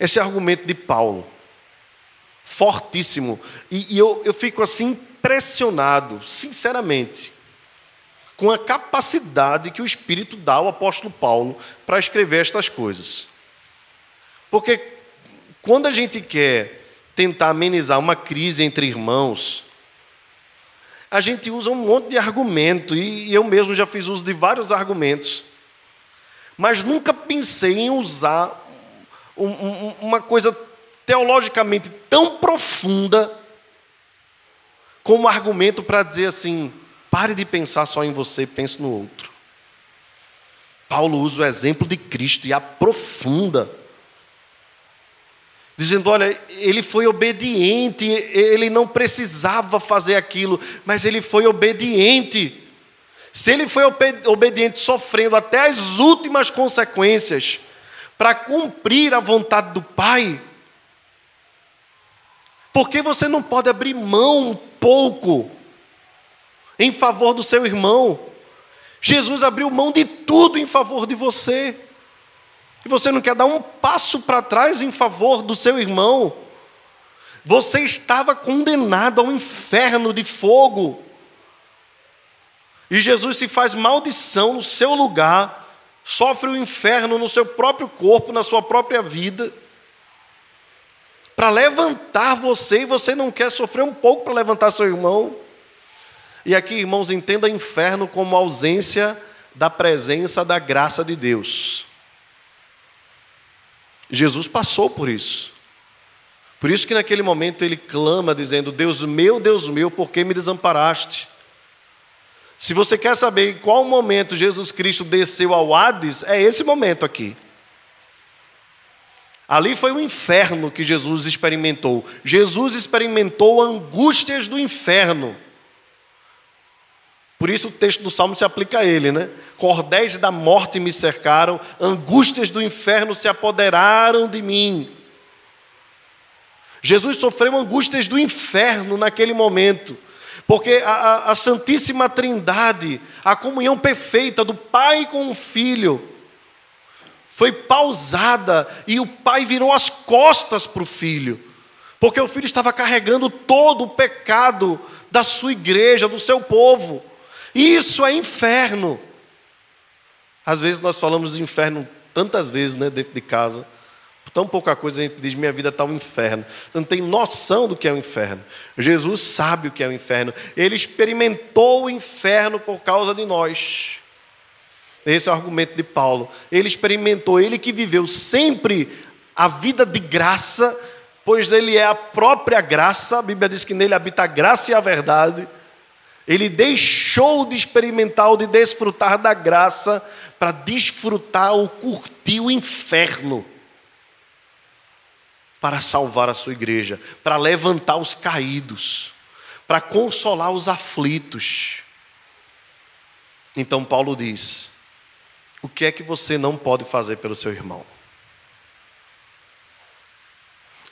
esse é argumento de Paulo, fortíssimo, e, e eu, eu fico assim impressionado, sinceramente, com a capacidade que o Espírito dá ao apóstolo Paulo para escrever estas coisas. Porque quando a gente quer tentar amenizar uma crise entre irmãos, a gente usa um monte de argumento, e eu mesmo já fiz uso de vários argumentos, mas nunca pensei em usar um, um, uma coisa teologicamente tão profunda como argumento para dizer assim: pare de pensar só em você, pense no outro. Paulo usa o exemplo de Cristo e aprofunda dizendo: olha, ele foi obediente, ele não precisava fazer aquilo, mas ele foi obediente. Se ele foi obediente, sofrendo até as últimas consequências, para cumprir a vontade do Pai, por que você não pode abrir mão um pouco em favor do seu irmão? Jesus abriu mão de tudo em favor de você e você não quer dar um passo para trás em favor do seu irmão, você estava condenado ao inferno de fogo. E Jesus se faz maldição no seu lugar, sofre o inferno no seu próprio corpo, na sua própria vida, para levantar você, e você não quer sofrer um pouco para levantar seu irmão. E aqui, irmãos, entenda inferno como ausência da presença da graça de Deus. Jesus passou por isso. Por isso que naquele momento ele clama dizendo: Deus meu, Deus meu, por que me desamparaste? Se você quer saber em qual momento Jesus Cristo desceu ao Hades, é esse momento aqui. Ali foi o inferno que Jesus experimentou. Jesus experimentou angústias do inferno. Por isso o texto do Salmo se aplica a ele, né? Cordéis da morte me cercaram, angústias do inferno se apoderaram de mim. Jesus sofreu angústias do inferno naquele momento, porque a, a, a Santíssima Trindade, a comunhão perfeita do Pai com o Filho, foi pausada e o pai virou as costas para o filho, porque o filho estava carregando todo o pecado da sua igreja, do seu povo. Isso é inferno. Às vezes nós falamos de inferno tantas vezes né, dentro de casa. Tão pouca coisa a gente diz: minha vida está um inferno. Você não tem noção do que é o inferno. Jesus sabe o que é o inferno. Ele experimentou o inferno por causa de nós. Esse é o argumento de Paulo. Ele experimentou, ele que viveu sempre a vida de graça, pois ele é a própria graça. A Bíblia diz que nele habita a graça e a verdade. Ele deixou de experimentar ou de desfrutar da graça para desfrutar ou curtir o inferno para salvar a sua igreja, para levantar os caídos, para consolar os aflitos. Então Paulo diz: o que é que você não pode fazer pelo seu irmão?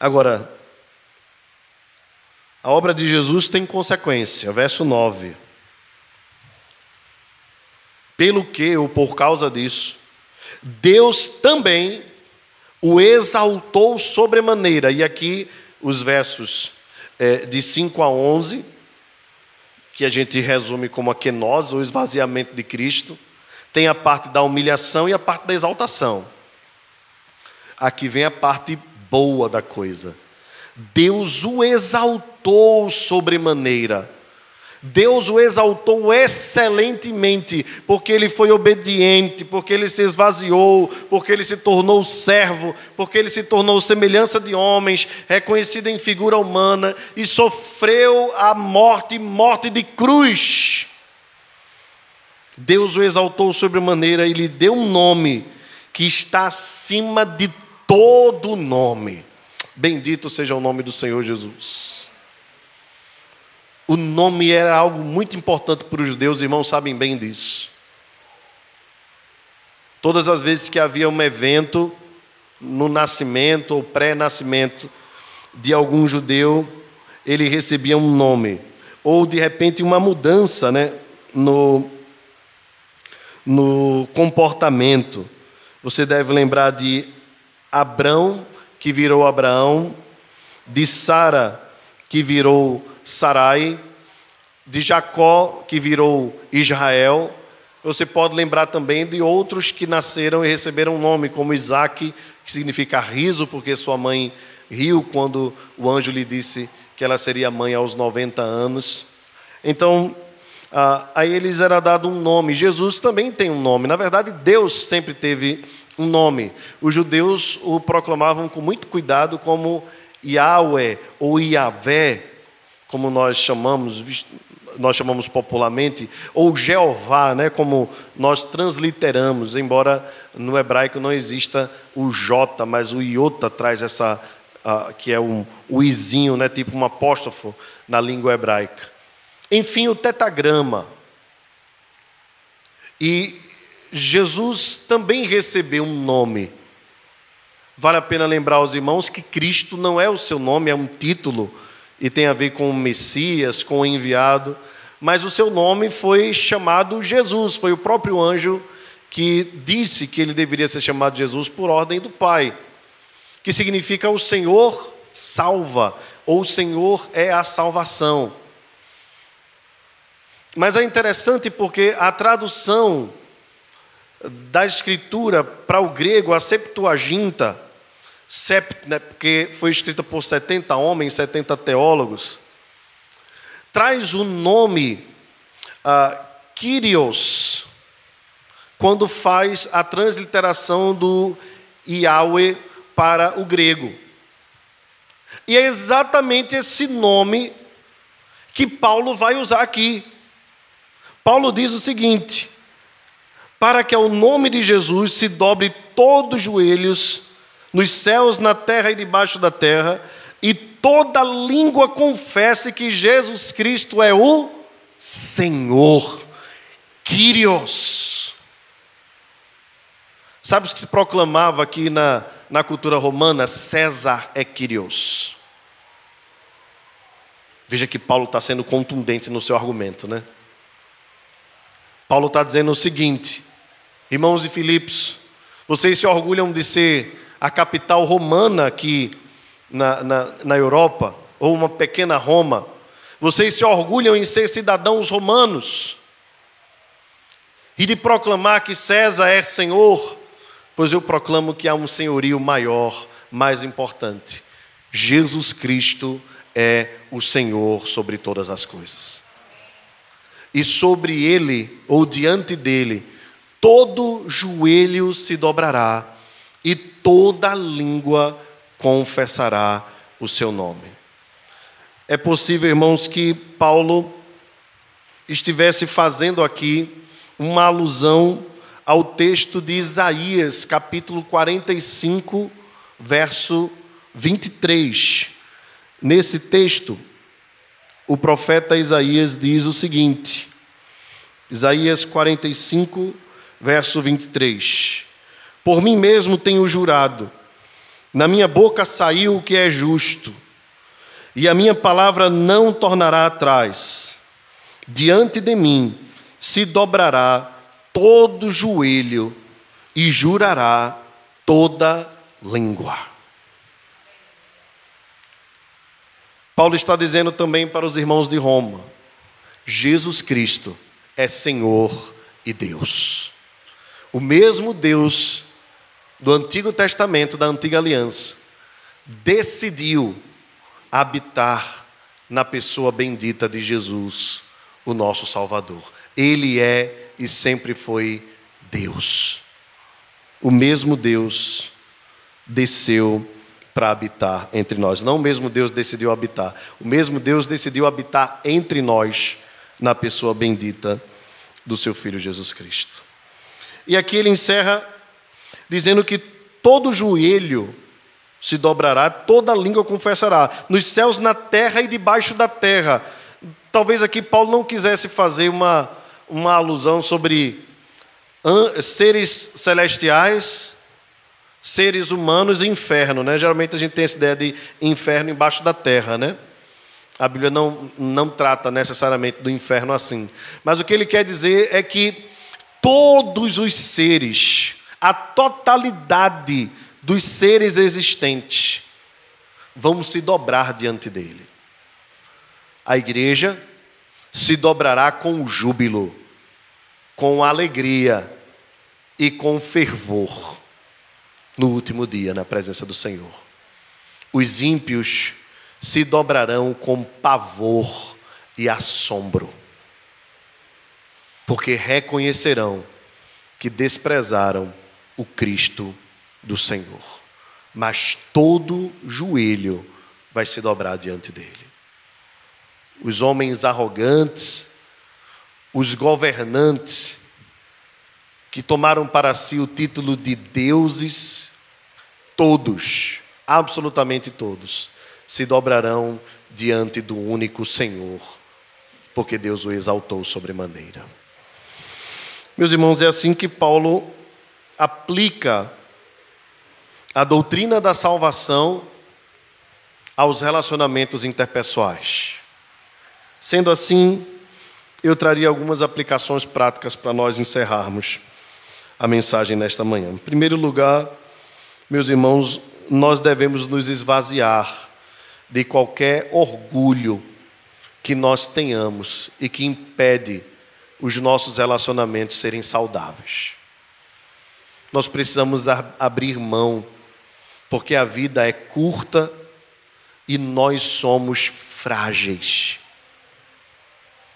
Agora, a obra de Jesus tem consequência, verso 9 pelo que ou por causa disso, Deus também o exaltou sobremaneira. E aqui os versos é, de 5 a 11, que a gente resume como a quenose, o esvaziamento de Cristo, tem a parte da humilhação e a parte da exaltação. Aqui vem a parte boa da coisa. Deus o exaltou sobremaneira Deus o exaltou excelentemente, porque ele foi obediente, porque ele se esvaziou, porque ele se tornou servo, porque ele se tornou semelhança de homens, reconhecido em figura humana e sofreu a morte, morte de cruz. Deus o exaltou sobremaneira e lhe deu um nome que está acima de todo nome. Bendito seja o nome do Senhor Jesus. O nome era algo muito importante para os judeus, irmãos sabem bem disso. Todas as vezes que havia um evento no nascimento ou pré-nascimento de algum judeu, ele recebia um nome. Ou de repente uma mudança né, no, no comportamento. Você deve lembrar de Abrão, que virou Abraão, de Sara, que virou Sarai, de Jacó, que virou Israel. Você pode lembrar também de outros que nasceram e receberam um nome, como Isaac, que significa riso, porque sua mãe riu quando o anjo lhe disse que ela seria mãe aos 90 anos. Então, a eles era dado um nome. Jesus também tem um nome. Na verdade, Deus sempre teve um nome. Os judeus o proclamavam com muito cuidado como Yahweh ou Yahvé, como nós chamamos, nós chamamos popularmente, ou Jeová, né, como nós transliteramos, embora no hebraico não exista o J, mas o iota traz essa, uh, que é um, o izinho, né, tipo um apóstrofo na língua hebraica. Enfim, o tetagrama. E Jesus também recebeu um nome. Vale a pena lembrar aos irmãos que Cristo não é o seu nome, é um título e tem a ver com o Messias, com o enviado, mas o seu nome foi chamado Jesus, foi o próprio anjo que disse que ele deveria ser chamado Jesus por ordem do Pai, que significa o Senhor salva, ou o Senhor é a salvação. Mas é interessante porque a tradução da escritura para o grego, a Septuaginta, sept, né, porque foi escrita por 70 homens, 70 teólogos, traz o nome uh, Kyrios, quando faz a transliteração do Yahweh para o grego. E é exatamente esse nome que Paulo vai usar aqui. Paulo diz o seguinte: para que ao nome de Jesus se dobre todos os joelhos nos céus, na terra e debaixo da terra, e toda língua confesse que Jesus Cristo é o Senhor, Kyrios. Sabe o que se proclamava aqui na, na cultura romana? César é Kyrios. Veja que Paulo está sendo contundente no seu argumento, né? Paulo está dizendo o seguinte, irmãos de Filipos, Vocês se orgulham de ser a capital romana aqui na, na, na Europa, ou uma pequena Roma. Vocês se orgulham em ser cidadãos romanos e de proclamar que César é Senhor, pois eu proclamo que há um senhorio maior, mais importante. Jesus Cristo é o Senhor sobre todas as coisas. E sobre ele, ou diante dele, todo joelho se dobrará e toda língua confessará o seu nome. É possível, irmãos, que Paulo estivesse fazendo aqui uma alusão ao texto de Isaías, capítulo 45, verso 23. Nesse texto, o profeta Isaías diz o seguinte: Isaías 45, verso 23. Por mim mesmo tenho jurado, na minha boca saiu o que é justo, e a minha palavra não tornará atrás. Diante de mim se dobrará todo joelho e jurará toda língua. Paulo está dizendo também para os irmãos de Roma: Jesus Cristo é Senhor e Deus. O mesmo Deus do Antigo Testamento, da Antiga Aliança, decidiu habitar na pessoa bendita de Jesus, o nosso Salvador. Ele é e sempre foi Deus. O mesmo Deus desceu para habitar entre nós. Não o mesmo Deus decidiu habitar, o mesmo Deus decidiu habitar entre nós na pessoa bendita do seu filho Jesus Cristo. E aqui ele encerra dizendo que todo joelho se dobrará, toda língua confessará, nos céus, na terra e debaixo da terra. Talvez aqui Paulo não quisesse fazer uma uma alusão sobre seres celestiais, seres humanos e inferno, né? Geralmente a gente tem essa ideia de inferno embaixo da terra, né? A Bíblia não, não trata necessariamente do inferno assim. Mas o que ele quer dizer é que todos os seres, a totalidade dos seres existentes, vão se dobrar diante dele. A igreja se dobrará com júbilo, com alegria e com fervor no último dia, na presença do Senhor. Os ímpios se dobrarão com pavor e assombro, porque reconhecerão que desprezaram o Cristo do Senhor. Mas todo joelho vai se dobrar diante dele os homens arrogantes, os governantes, que tomaram para si o título de deuses, todos, absolutamente todos, se dobrarão diante do único Senhor, porque Deus o exaltou sobremaneira. Meus irmãos, é assim que Paulo aplica a doutrina da salvação aos relacionamentos interpessoais. Sendo assim, eu traria algumas aplicações práticas para nós encerrarmos a mensagem nesta manhã. Em primeiro lugar, meus irmãos, nós devemos nos esvaziar de qualquer orgulho que nós tenhamos e que impede os nossos relacionamentos serem saudáveis. Nós precisamos abrir mão, porque a vida é curta e nós somos frágeis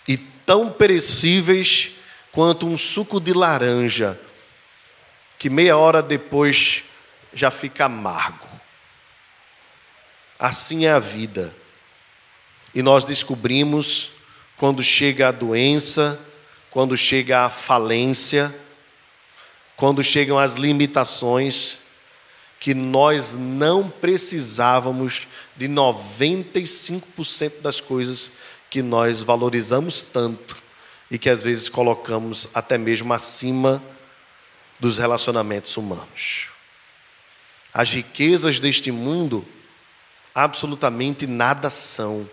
e tão perecíveis quanto um suco de laranja, que meia hora depois já fica amargo. Assim é a vida. E nós descobrimos quando chega a doença, quando chega a falência, quando chegam as limitações, que nós não precisávamos de 95% das coisas que nós valorizamos tanto e que às vezes colocamos até mesmo acima dos relacionamentos humanos. As riquezas deste mundo absolutamente nada são.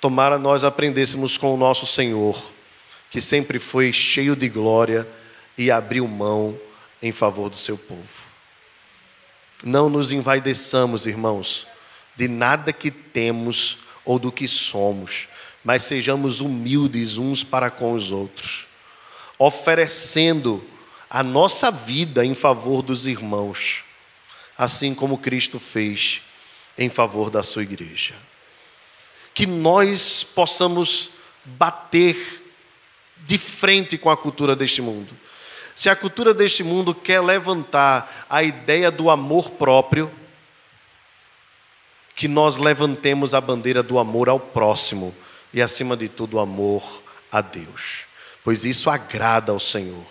Tomara nós aprendêssemos com o nosso Senhor, que sempre foi cheio de glória e abriu mão em favor do seu povo. Não nos envaideçamos, irmãos, de nada que temos ou do que somos, mas sejamos humildes uns para com os outros, oferecendo a nossa vida em favor dos irmãos, assim como Cristo fez em favor da sua igreja. Que nós possamos bater de frente com a cultura deste mundo. Se a cultura deste mundo quer levantar a ideia do amor próprio, que nós levantemos a bandeira do amor ao próximo e, acima de tudo, o amor a Deus, pois isso agrada ao Senhor.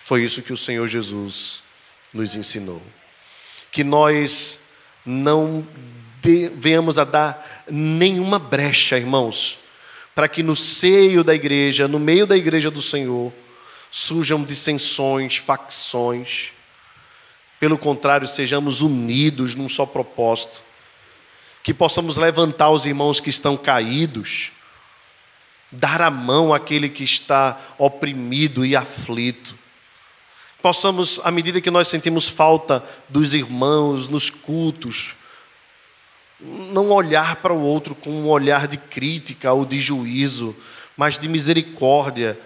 Foi isso que o Senhor Jesus nos ensinou. Que nós não venhamos a dar nenhuma brecha, irmãos, para que no seio da igreja, no meio da igreja do Senhor, surjam dissensões, facções. Pelo contrário, sejamos unidos num só propósito. Que possamos levantar os irmãos que estão caídos, dar a mão àquele que está oprimido e aflito. Possamos, à medida que nós sentimos falta dos irmãos nos cultos, não olhar para o outro com um olhar de crítica ou de juízo, mas de misericórdia.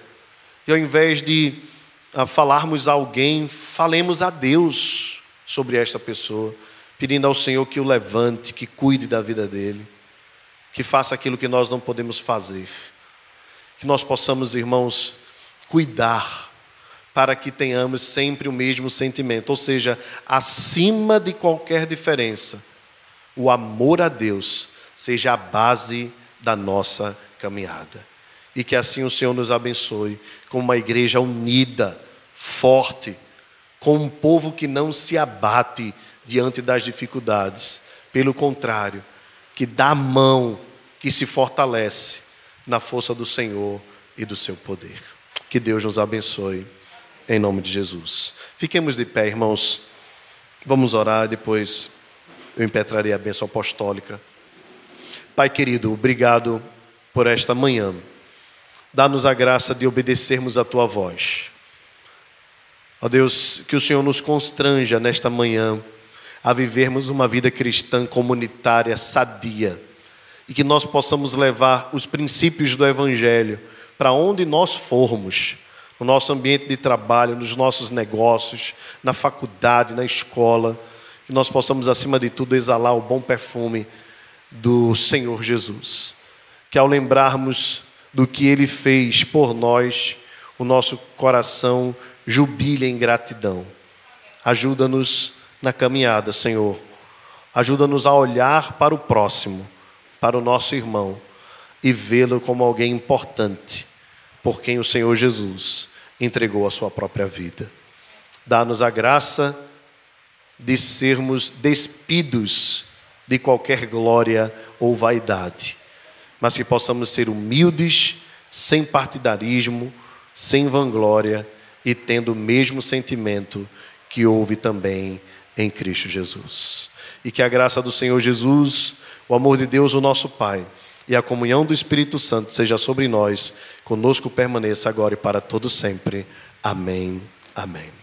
E ao invés de uh, falarmos a alguém, falemos a Deus sobre esta pessoa, pedindo ao Senhor que o levante, que cuide da vida dele, que faça aquilo que nós não podemos fazer. Que nós possamos, irmãos, cuidar para que tenhamos sempre o mesmo sentimento, ou seja, acima de qualquer diferença o amor a Deus seja a base da nossa caminhada. E que assim o Senhor nos abençoe com uma igreja unida, forte, com um povo que não se abate diante das dificuldades. Pelo contrário, que dá mão, que se fortalece na força do Senhor e do seu poder. Que Deus nos abençoe, em nome de Jesus. Fiquemos de pé, irmãos. Vamos orar depois eu impetrarei a bênção apostólica. Pai querido, obrigado por esta manhã. Dá-nos a graça de obedecermos a tua voz. Ó Deus, que o Senhor nos constranja nesta manhã a vivermos uma vida cristã comunitária sadia e que nós possamos levar os princípios do Evangelho para onde nós formos, no nosso ambiente de trabalho, nos nossos negócios, na faculdade, na escola que nós possamos, acima de tudo, exalar o bom perfume do Senhor Jesus. Que ao lembrarmos do que Ele fez por nós, o nosso coração jubile em gratidão. Ajuda-nos na caminhada, Senhor. Ajuda-nos a olhar para o próximo, para o nosso irmão, e vê-lo como alguém importante, por quem o Senhor Jesus entregou a sua própria vida. Dá-nos a graça de sermos despidos de qualquer glória ou vaidade, mas que possamos ser humildes, sem partidarismo, sem vanglória e tendo o mesmo sentimento que houve também em Cristo Jesus. E que a graça do Senhor Jesus, o amor de Deus, o nosso Pai, e a comunhão do Espírito Santo seja sobre nós, conosco permaneça agora e para todo sempre. Amém. Amém.